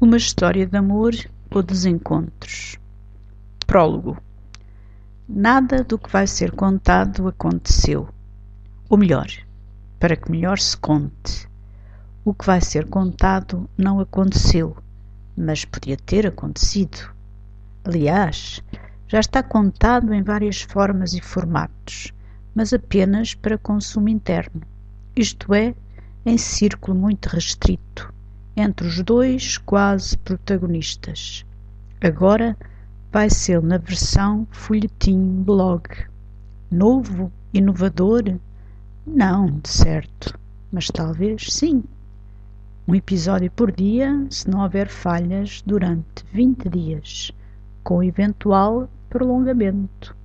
Uma história de amor ou desencontros. Prólogo. Nada do que vai ser contado aconteceu. Ou melhor, para que melhor se conte. O que vai ser contado não aconteceu, mas podia ter acontecido. Aliás, já está contado em várias formas e formatos, mas apenas para consumo interno, isto é, em círculo muito restrito entre os dois quase protagonistas. Agora vai ser na versão folhetim blog. Novo? Inovador? Não, de certo, mas talvez sim. Um episódio por dia, se não houver falhas, durante 20 dias, com eventual prolongamento.